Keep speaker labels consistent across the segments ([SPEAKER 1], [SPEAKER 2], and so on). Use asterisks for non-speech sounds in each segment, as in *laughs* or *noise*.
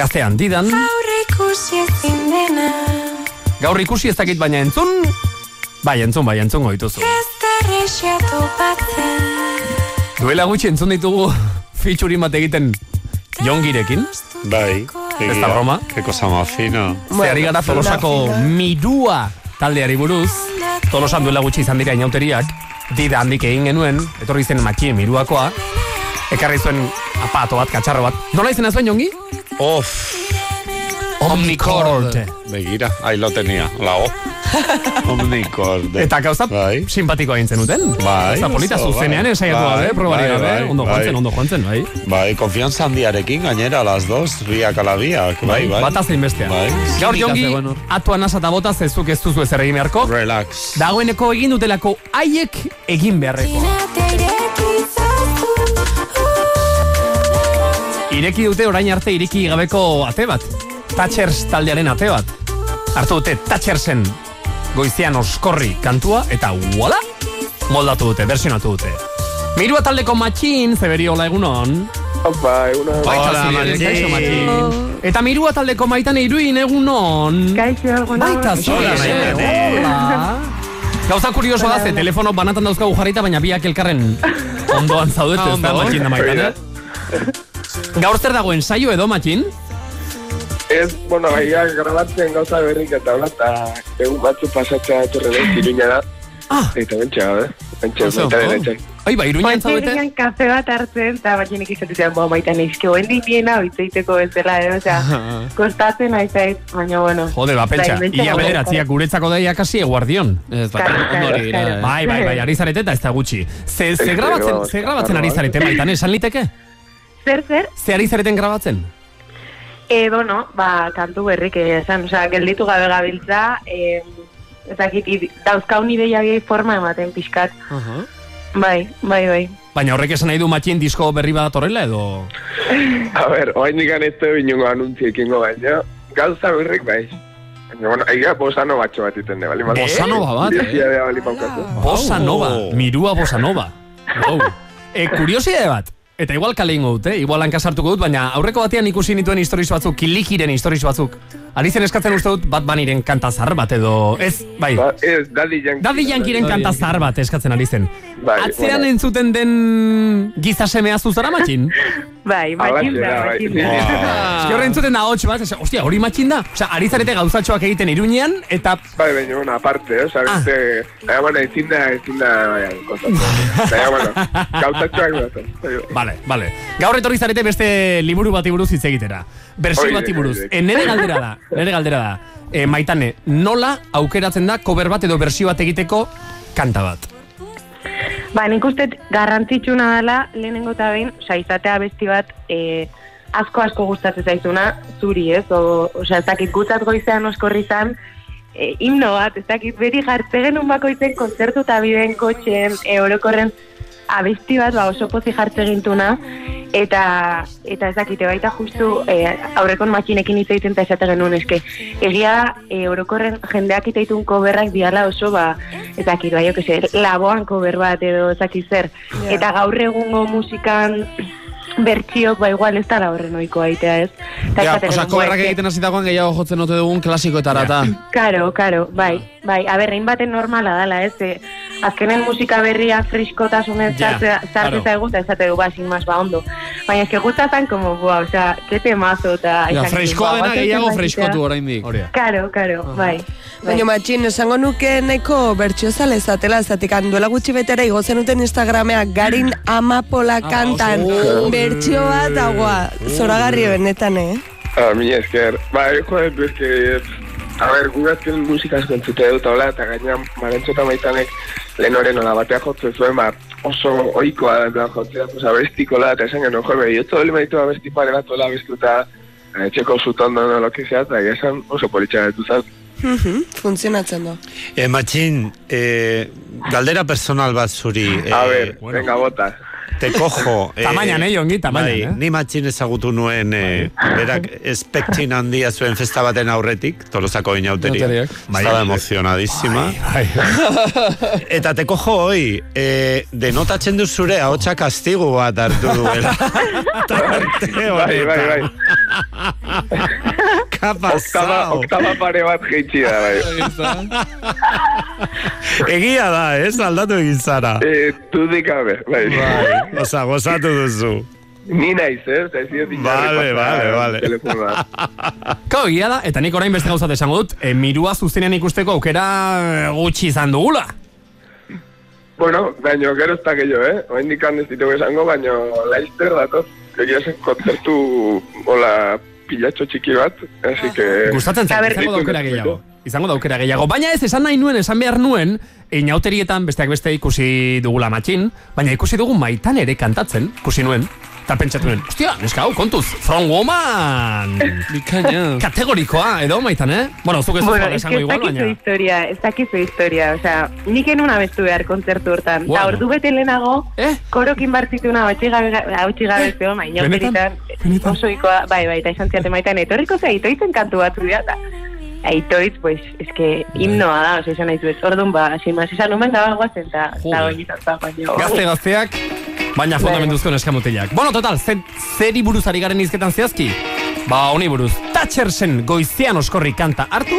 [SPEAKER 1] Gaztean, didan,
[SPEAKER 2] Gaur ikusi ezin dena
[SPEAKER 1] gaur ikusi ez dakit baina entzun, bai, entzun, bai, entzun goituzu.
[SPEAKER 2] Ez
[SPEAKER 1] Duela gutxi entzun ditugu featuring bat egiten jongirekin,
[SPEAKER 3] Bai.
[SPEAKER 1] Ez da broma?
[SPEAKER 3] Qué cosa más fina.
[SPEAKER 1] ze ari gara Tolosako mirua taldeari buruz, Tolosan duela gutxi izan dira inauteriak, dida handik egin genuen, etorri zen matxien miruakoa, ekarri zuen apato bat, katxarro bat. Nola izan ez zuen jongi?
[SPEAKER 3] Of.
[SPEAKER 1] Omnicord.
[SPEAKER 3] Begira, ahí lo tenía, la O. *laughs* Omnicord.
[SPEAKER 1] Eta gauza
[SPEAKER 3] Bai.
[SPEAKER 1] simpatikoa egin zenuten.
[SPEAKER 3] Bai.
[SPEAKER 1] Eta polita
[SPEAKER 3] Oso,
[SPEAKER 1] zuzenean
[SPEAKER 3] bai.
[SPEAKER 1] esaiatu
[SPEAKER 3] Bai,
[SPEAKER 1] gabe, probari
[SPEAKER 3] bai,
[SPEAKER 1] gabe,
[SPEAKER 3] bai,
[SPEAKER 1] ondo joan
[SPEAKER 3] bai.
[SPEAKER 1] zen, ondo joan zen, bai.
[SPEAKER 3] Bai, konfianza handiarekin, gainera, las dos, biak ala biak, bai, bai.
[SPEAKER 1] Bata zein bestea.
[SPEAKER 3] Bai.
[SPEAKER 1] Gaur jongi,
[SPEAKER 4] zegoen hor.
[SPEAKER 1] atuan asa eta botaz ez zuk ez duzu ezer egin beharko.
[SPEAKER 3] Relax.
[SPEAKER 1] Dagoeneko egin dutelako haiek egin beharreko. Ireki dute orain arte iriki gabeko ate bat. Thatchers taldearen ate bat. Hartu dute Thatchersen goizean oskorri kantua eta voila! Moldatu dute, versionatu dute. Mirua taldeko matxin, zeberiola egunon.
[SPEAKER 5] Opa, eguna.
[SPEAKER 1] Baita
[SPEAKER 3] Matxin.
[SPEAKER 1] kaixo, Matxin. Eta mirua taldeko maitan iruin egunon.
[SPEAKER 6] Kaixo, eguna.
[SPEAKER 1] Baita
[SPEAKER 3] Hola,
[SPEAKER 1] eh, hola. Gauza kurioso da, ze telefono banatan dauzkagu jarrita, baina biak elkarren ondoan zaudete,
[SPEAKER 4] Ah,
[SPEAKER 1] ez da, matxin da maitane. Gaur zer dagoen saio edo, matxin?
[SPEAKER 5] Ez, bueno, baina grabatzen gauza berrik eta hola, eta egun batzu pasatzea etorre behar ziruina da.
[SPEAKER 1] Ah.
[SPEAKER 5] Eta bentsa, gabe. Bentsa, baita
[SPEAKER 1] oh.
[SPEAKER 5] dena
[SPEAKER 1] Ai, ba, iruñan zaudete?
[SPEAKER 6] Baitzean kafe bat hartzen, eta batxenek izatu zen, bo, baita neizke, hoen dikiena, bitzeiteko ez dela, eh? osea, kostatzen nahi zait, baina, bueno.
[SPEAKER 1] Jode, ba, pentsa,
[SPEAKER 6] Bai, bentsa
[SPEAKER 1] ia
[SPEAKER 6] gogo.
[SPEAKER 1] bederatziak guretzako daia kasi eguardion.
[SPEAKER 4] Ez, bai, eh.
[SPEAKER 1] Bai, bai, bai, ari zarete eta ez da gutxi. Ze, grabatzen, ze grabatzen ari zarete baitan, esan liteke?
[SPEAKER 6] Zer, zer?
[SPEAKER 1] Ze ari zareten grabatzen?
[SPEAKER 6] Edo, no, ba, kantu berrik esan, osea, gelditu gabe gabiltza, eh, ezakit, i- dauzkaun ideiagiei forma ematen pixkat.
[SPEAKER 4] Aha.
[SPEAKER 6] Bai, bai, bai.
[SPEAKER 1] Baina horrek esan nahi du matxin disko berri bat horrela edo...
[SPEAKER 5] A ber, oain digan ez du inungo anuntziekingo baina, gauza berrik bai. Baina, bueno, aiga bosano batxo bat iten de, bali mako.
[SPEAKER 4] Bossa nova bat, eh?
[SPEAKER 5] Bizia de, bali maukatu.
[SPEAKER 1] Bossa Nova,
[SPEAKER 4] Oh.
[SPEAKER 1] mirua Bossa Nova. Wow. E, kuriosidade bat, eta igual kale ingo dute, igual hankasartuko dut, baina aurreko batean ikusi nituen historiz batzuk, kilikiren historiz batzuk. Ari zen eskatzen uste dut, bat baniren kanta zahar bat edo, ez, bai.
[SPEAKER 5] Ba, ez, Daddy Yankee.
[SPEAKER 1] Daddy Yankiren kanta zahar bat eskatzen ari zen.
[SPEAKER 5] Bai,
[SPEAKER 1] Atzean
[SPEAKER 5] bueno.
[SPEAKER 1] entzuten den giza semea zuzara matxin? *laughs*
[SPEAKER 6] Bai, matxin da,
[SPEAKER 5] Alaxe da, bai. *laughs*
[SPEAKER 6] matxin da.
[SPEAKER 1] Eski horre entzuten da hots bat, ostia, hori matxin da? Osea, ari zarete gauzatxoak egiten iruñean, eta
[SPEAKER 5] Bai, baina, bueno, aparte, eh? Osa, beste, baina, bueno, ezin da, ezin da. Baina, bueno, *laughs* gauzatxoak.
[SPEAKER 1] Vale, vale. Gaur etorri zarete beste liburu bati buruz hitz egitera. Bersio
[SPEAKER 5] Hori,
[SPEAKER 1] bati buruz.
[SPEAKER 5] hori.
[SPEAKER 1] E, nere galdera da, nere galdera da. E, maitane, nola aukeratzen da cover bat edo bersio bat egiteko kanta bat?
[SPEAKER 6] Ba, nik uste garrantzitsuna dela, lehenengo eta behin, osea, izatea besti bat, e, asko asko gustatzen zaizuna, zuri ez, o, osea, ez dakit gutzat goizean oskorri zan, e, himno bat, ez dakit beri jartze genuen bakoitzen kontzertu eta biden kotxen, e, orokorren abesti bat, ba, oso pozi jartze gintuna, eta, eta ez dakite baita justu e, aurrekon matxinekin hitz egiten eta esate genuen eske. Egia e, orokorren jendeak iteitun koberrak diala oso, ba, ez dakit, bai, jo, que se, laboan kober bat edo ez dakit zer. Eta gaur egungo musikan bertxiok, ba, igual ez dara horren oikoa aitea, ez? Eta
[SPEAKER 4] Ja, osa,
[SPEAKER 6] genuen,
[SPEAKER 4] koberrak
[SPEAKER 6] "Ba, eske-
[SPEAKER 4] egiten hasi dagoen gehiago jotzen ote dugun klasikoetara eta.
[SPEAKER 6] Karo, karo, bai, bai, aber, baten normala dala, ez, e, azkenen musika berria friskotasunez
[SPEAKER 1] Ja,
[SPEAKER 6] sartzea
[SPEAKER 1] claro.
[SPEAKER 6] eta esate du, ba, sin más, ba, ondo. Baina eske gustatan, como, bua, o sea, que temazo, eta...
[SPEAKER 4] Ja, freskoa
[SPEAKER 6] ba,
[SPEAKER 4] dena gehiago freskotu oraindik.
[SPEAKER 1] Hori da.
[SPEAKER 6] Karo, karo, bai. bai.
[SPEAKER 7] Baina matxin, esango nuke nahiko bertxio zale zatela, zatik duela gutxi betera igo zenuten Instagrameak garin amapola kantan
[SPEAKER 4] oso.
[SPEAKER 7] bertxio bat agua, zoragarri benetan, eh?
[SPEAKER 5] Ah, mi esker. Ba, joder, du eske... A ber, gugazken musikaz kontzute dut, hola, eta gaina marentxota maitanek lehen horren hola batea jotzen zuen, ba, oso oikoa da, plan, jotzea, pues, abestikola, eta esan genuen, jo, yo todo el meritu abesti pare bat, hola, abestuta, etxeko zutondo, no, lo que sea, eta esan oso politxan dut zaz.
[SPEAKER 7] Mhm, Funtzionatzen du.
[SPEAKER 3] E, matxin, e, galdera personal bat zuri.
[SPEAKER 5] A
[SPEAKER 3] eh,
[SPEAKER 5] ber, venga, bota.
[SPEAKER 3] Te cojo. *laughs*
[SPEAKER 1] Tamainan, eh, Jongi, tamainan,
[SPEAKER 3] bai,
[SPEAKER 1] eh?
[SPEAKER 3] Ni matxin ezagutu nuen, eh, berak espektin handia zuen festa baten aurretik, tolosako inauteriak.
[SPEAKER 4] Inauteriak.
[SPEAKER 3] Bai, Estaba emozionadísima.
[SPEAKER 1] Bai, *laughs*
[SPEAKER 3] Eta te cojo hoi, eh, denotatzen du zure ahotsa kastigu bat hartu duela. *laughs*
[SPEAKER 5] Bai, bai, bai.
[SPEAKER 3] Honetan. Ka
[SPEAKER 5] Oktaba, oktaba pare bat geitsi da, bai. *laughs*
[SPEAKER 3] Egia da, ez? Aldatu egin zara.
[SPEAKER 5] Eh, dudik gabe, bai.
[SPEAKER 3] Bai, oza, gozatu duzu.
[SPEAKER 5] Ni naiz, eh? Eta ez diot
[SPEAKER 3] Vale, vale, vale. *laughs*
[SPEAKER 1] Kau, egia da, eta nik orain beste gauzat esango dut, e, mirua zuzenean ikusteko aukera eh, gutxi izan dugula.
[SPEAKER 5] Bueno, baino, gero ez da gehiago, eh? Oain dikan ez ditugu esango, baino, laizter datoz, egia zen kontzertu, hola, pilatxo txiki bat, así que...
[SPEAKER 1] Gustatzen
[SPEAKER 6] ber,
[SPEAKER 1] izango da aukera gehiago. Izango da aukera gehiago. Baina ez, esan nahi nuen, esan behar nuen, inauterietan besteak beste ikusi dugula matxin, baina ikusi dugu maitan ere kantatzen, ikusi nuen. Eta pentsatu nuen, ostia, neska hau, kontuz, from woman! *laughs*
[SPEAKER 4] Bikaina.
[SPEAKER 1] Kategorikoa, edo maitan, eh? Bueno, zuk ez
[SPEAKER 6] Bueno,
[SPEAKER 1] bueno,
[SPEAKER 6] es que
[SPEAKER 1] esango
[SPEAKER 6] ez
[SPEAKER 1] igual,
[SPEAKER 6] dakizu
[SPEAKER 1] baina...
[SPEAKER 6] historia, ez dakizu historia, osea, nik enun abestu behar kontzertu hortan.
[SPEAKER 1] Bueno.
[SPEAKER 6] Eta ordu bete lehenago,
[SPEAKER 1] Eh?
[SPEAKER 6] korokin bartzituna hautsi gabe, gabe zeo, ma,
[SPEAKER 1] Benetan?
[SPEAKER 6] inauteritan,
[SPEAKER 1] Benetan?
[SPEAKER 6] osoikoa, bai, bai, eta izan ziate maitan, etorriko ze, itoitzen kantu batzu dira, eta Aitoitz, pues, es que himnoa da, osea, izan nahi zuez, orduan ba, sin más, izan numen gaba guazen, eta eta hori izan zan, baina...
[SPEAKER 1] Fundamenduzko neskamutilak. Bueno, total, ze, zeri buruz ari garen izketan zehazki? Ba, honi buruz. Thatchersen goizean oskorri kanta hartu.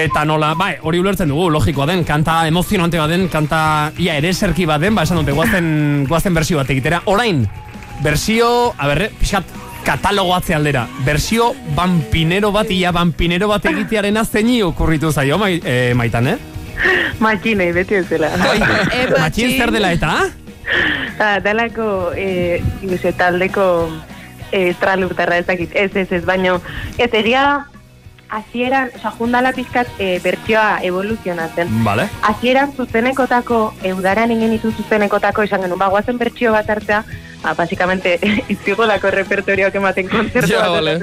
[SPEAKER 1] Eta nola, bai, hori ulertzen dugu, logikoa den, kanta emozionante bat den, kanta ia ere serki bat den, ba, esan dute, guazen, guazen bersio bat egitera. Orain, bersio, a berre, pixat, katalogo atze aldera. Bersio vampinero bat, ia vampinero bat egitearen zeini okurritu zaio, mai, eh, maitan, eh? *laughs*
[SPEAKER 6] Matxinei, beti ez dela. *laughs*
[SPEAKER 7] E,
[SPEAKER 1] Matxin zer dela eta?
[SPEAKER 6] Ah, dalako, eh, taldeko eh, estralurtarra ezakit, ez, ez, ez, baino, ez egia da, hasieran, oza, jundala pizkat eh, bertsioa evoluzionatzen.
[SPEAKER 1] Vale.
[SPEAKER 6] Hasieran zuzenekotako, eudaran ingen ditu zuzenekotako, esan genuen, ba, guazen bertsio bat hartzea, ba, basikamente, *laughs* izigolako repertorioak ematen konzertu
[SPEAKER 4] Ja,
[SPEAKER 6] bat
[SPEAKER 4] vale.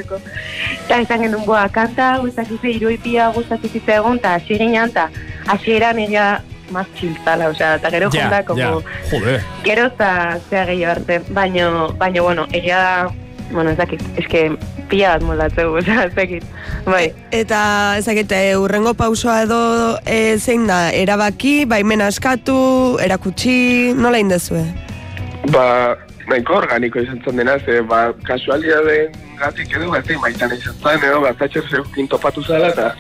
[SPEAKER 6] Eta esan genuen, boa, kanta, guztakize, iruipia guztakiz egon, eta hasi ginean, eta hasieran egia más txiltzala, osea, eta gero junta, como,
[SPEAKER 1] ja. Joder.
[SPEAKER 6] Gero eta zea gehiago arte, baino, baino, bueno, egia da, bueno, ez dakit, eske pila bat moldatzeu, *laughs* osea, ez dakit, bai.
[SPEAKER 7] Eta ezakit, e, urrengo pausoa edo e, zein da, erabaki, baimen askatu, erakutsi, nola indezue?
[SPEAKER 5] Ba, nahiko organiko izan zen dena, ze, ba, kasualidadeen gatik edo, bat zein baitan izan zen, edo, bat zatxer zeukin topatu zala, eta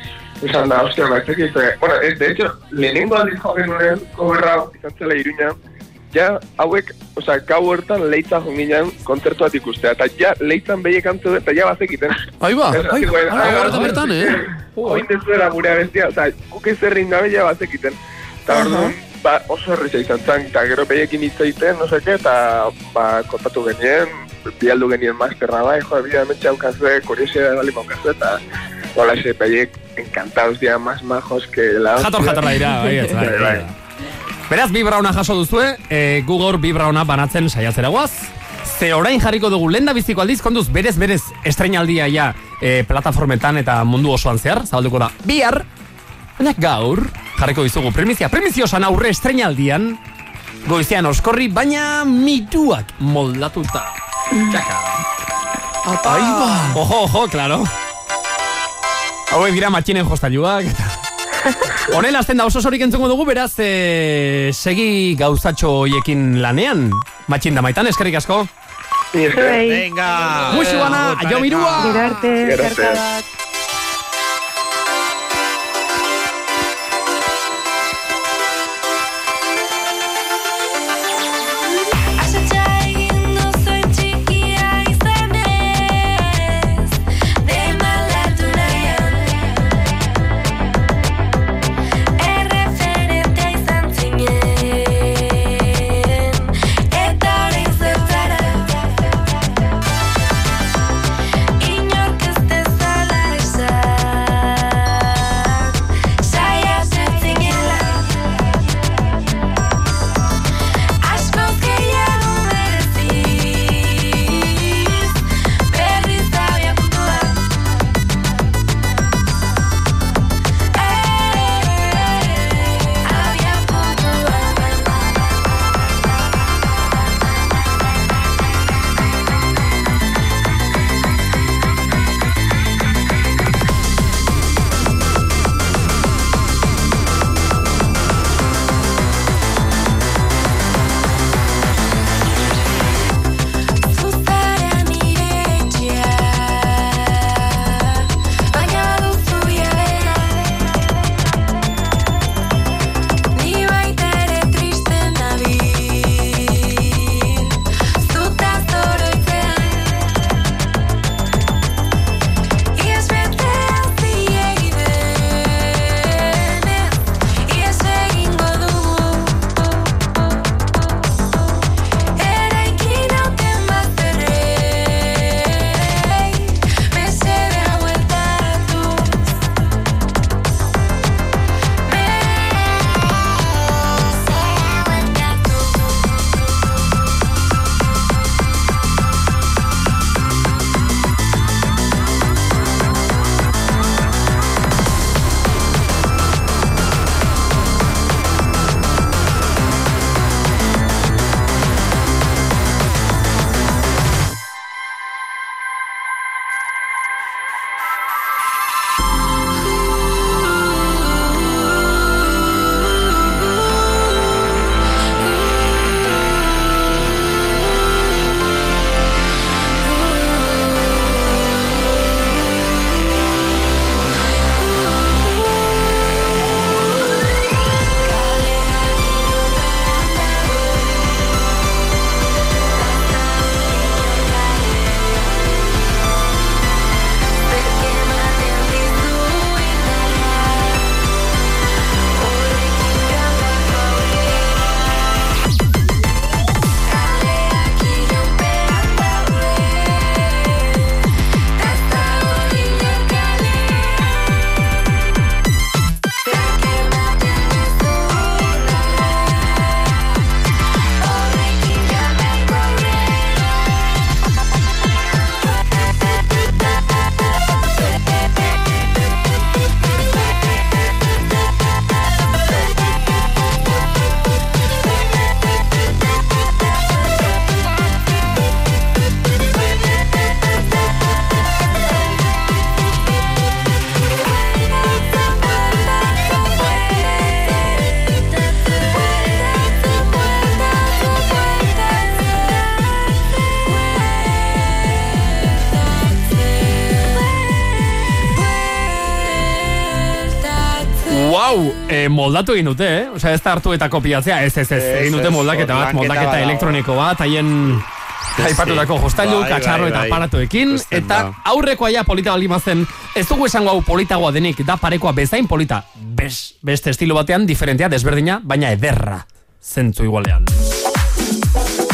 [SPEAKER 5] esan da, ostia, bat ze, bueno, de hecho, lehenengo aldiz jo genuen, koberra, izan zela iruña, ja, hauek, osea, gau hortan leitza jonginan kontzertu bat ikustea, eta ja, leitzan behiek antzu, eta ja bazekiten.
[SPEAKER 4] Ahí ba.
[SPEAKER 5] Ez,
[SPEAKER 4] Ai,
[SPEAKER 5] así, bueno,
[SPEAKER 4] ah,
[SPEAKER 5] ah,
[SPEAKER 4] bertan eh? *laughs*
[SPEAKER 5] Oin dezuela gure abestia, oza, guk ez errin gabe ja bazekiten. Eta orduan, ba, oso erriza izan zen, eta gero behiekin hitz egiten, no seke, eta ba, kontatu genien, bialdu genien masterra bai, jo, bida hementxe haukazue, kuriosia bali maukazue, eta hola, ese behiek encantados dira más majos que la
[SPEAKER 1] Jator jatorra dira, bai, ez, bai,
[SPEAKER 5] Bai.
[SPEAKER 1] Beraz, bi brauna jaso duzue, e, gu gaur bi brauna banatzen saiatzera guaz. Ze orain jarriko dugu lenda biziko aldiz, konduz berez berez estrenaldia ja e, plataformetan eta mundu osoan zehar, zabalduko da bihar, baina gaur jarriko dizugu primizia, primizio osan aurre estrenaldian, goizean oskorri, baina mituak moldatuta. Txaka.
[SPEAKER 4] Ahí ba.
[SPEAKER 1] Ojo, ojo, claro. Hauek dira matxinen jostailuak. *laughs* Honela azten da oso sorik entzungo dugu, beraz, e, segi gauzatxo hoiekin lanean. Matxin da maitan, eskerrik asko.
[SPEAKER 3] Venga.
[SPEAKER 1] Muixu bana, aio mirua!
[SPEAKER 6] gero
[SPEAKER 1] hau, eh, moldatu egin dute, eh? Osea, ez da hartu eta kopiatzea, ez, ez, ez, egin dute moldaketa bat,
[SPEAKER 3] moldaketa
[SPEAKER 1] elektroniko bat, haien aipatutako jostailu,
[SPEAKER 3] Bai,
[SPEAKER 1] katxarro
[SPEAKER 3] bai,
[SPEAKER 1] eta
[SPEAKER 3] bai.
[SPEAKER 1] aparatuekin,
[SPEAKER 3] Ikusten
[SPEAKER 1] eta
[SPEAKER 3] da.
[SPEAKER 1] aurrekoa ja polita baldin bazen, ez dugu esango hau politagoa denik, da parekoa bezain polita, Bes, beste estilo batean, diferentea, desberdina, baina ederra, zentzu igualean.